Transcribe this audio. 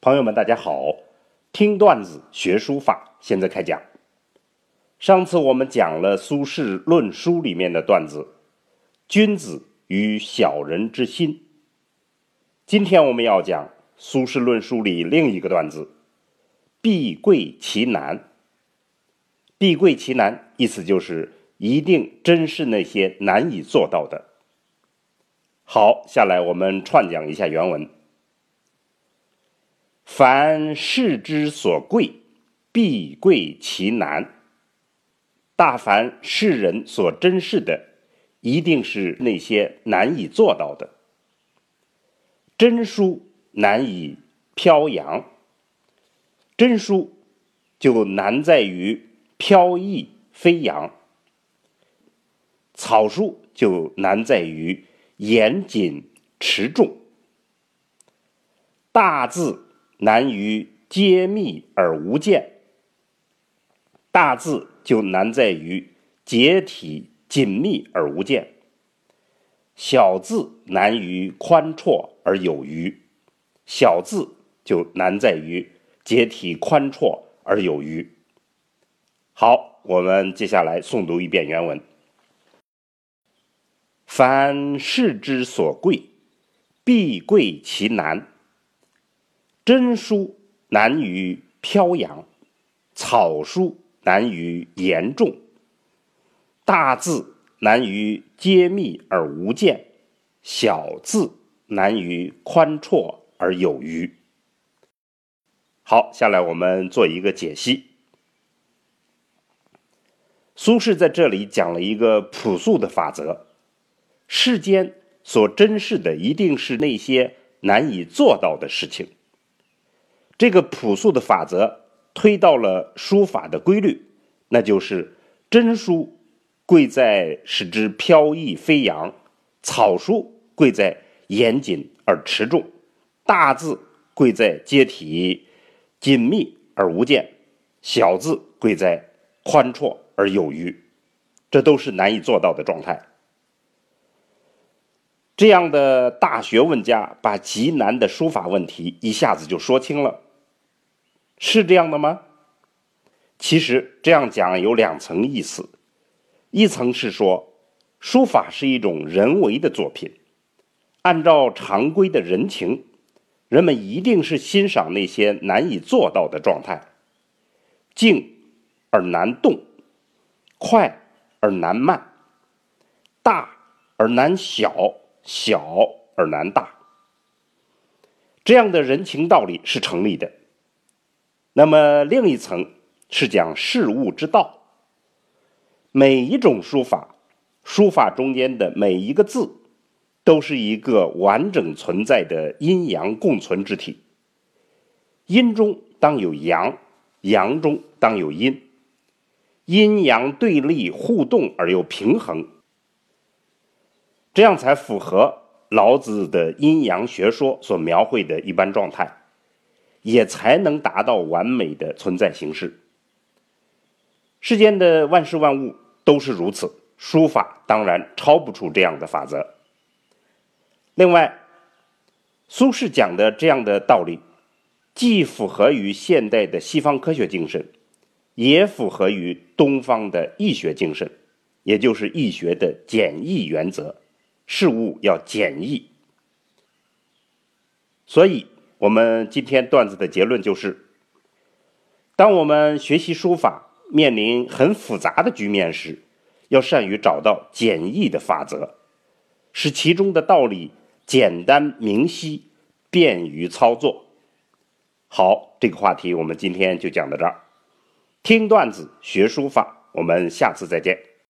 朋友们，大家好！听段子学书法，现在开讲。上次我们讲了苏轼论书里面的段子“君子与小人之心”。今天我们要讲苏轼论书里另一个段子“必贵其难”。必贵其难，意思就是一定珍视那些难以做到的。好，下来我们串讲一下原文。凡事之所贵，必贵其难。大凡世人所珍视的，一定是那些难以做到的。真书难以飘扬，真书就难在于飘逸飞扬；草书就难在于严谨持重。大字。难于揭密而无间，大字就难在于结体紧密而无间；小字难于宽绰而有余，小字就难在于结体宽绰而有余。好，我们接下来诵读一遍原文：凡事之所贵，必贵其难。真书难于飘扬，草书难于言重，大字难于揭密而无间，小字难于宽绰而有余。好，下来我们做一个解析。苏轼在这里讲了一个朴素的法则：世间所珍视的一定是那些难以做到的事情。这个朴素的法则推到了书法的规律，那就是真书贵在使之飘逸飞扬，草书贵在严谨而持重，大字贵在结体紧密而无间，小字贵在宽绰而有余，这都是难以做到的状态。这样的大学问家把极难的书法问题一下子就说清了。是这样的吗？其实这样讲有两层意思，一层是说，书法是一种人为的作品，按照常规的人情，人们一定是欣赏那些难以做到的状态，静而难动，快而难慢，大而难小，小而难大，这样的人情道理是成立的。那么另一层是讲事物之道。每一种书法，书法中间的每一个字，都是一个完整存在的阴阳共存之体。阴中当有阳，阳中当有阴，阴阳对立互动而又平衡，这样才符合老子的阴阳学说所描绘的一般状态。也才能达到完美的存在形式。世间的万事万物都是如此，书法当然超不出这样的法则。另外，苏轼讲的这样的道理，既符合于现代的西方科学精神，也符合于东方的易学精神，也就是易学的简易原则，事物要简易。所以。我们今天段子的结论就是：当我们学习书法面临很复杂的局面时，要善于找到简易的法则，使其中的道理简单明晰，便于操作。好，这个话题我们今天就讲到这儿。听段子学书法，我们下次再见。